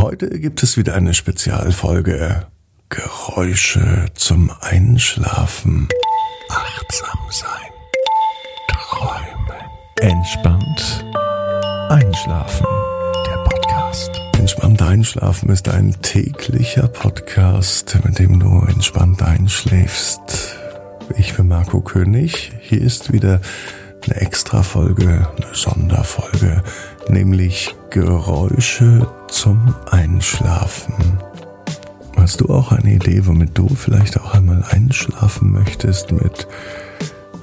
Heute gibt es wieder eine Spezialfolge Geräusche zum Einschlafen. Achtsam sein. Träumen. Entspannt einschlafen. Der Podcast. Entspannt einschlafen ist ein täglicher Podcast, mit dem du entspannt einschläfst. Ich bin Marco König. Hier ist wieder eine Extra-Folge, eine Sonderfolge, nämlich Geräusche zum Einschlafen. Hast du auch eine Idee, womit du vielleicht auch einmal einschlafen möchtest? Mit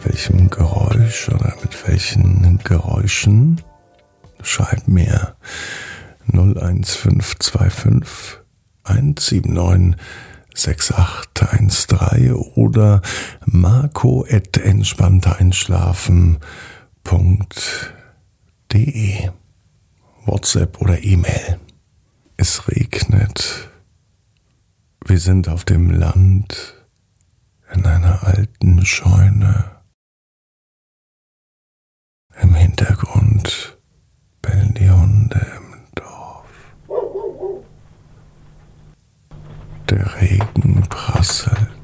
welchem Geräusch oder mit welchen Geräuschen? Schreib mir 01525 179 6813 oder marco.entspannteinschlafen.de WhatsApp oder E-Mail. Es regnet. Wir sind auf dem Land in einer alten Scheune. Im Hintergrund bellen die Hunde im Dorf. Der Regen prasselt.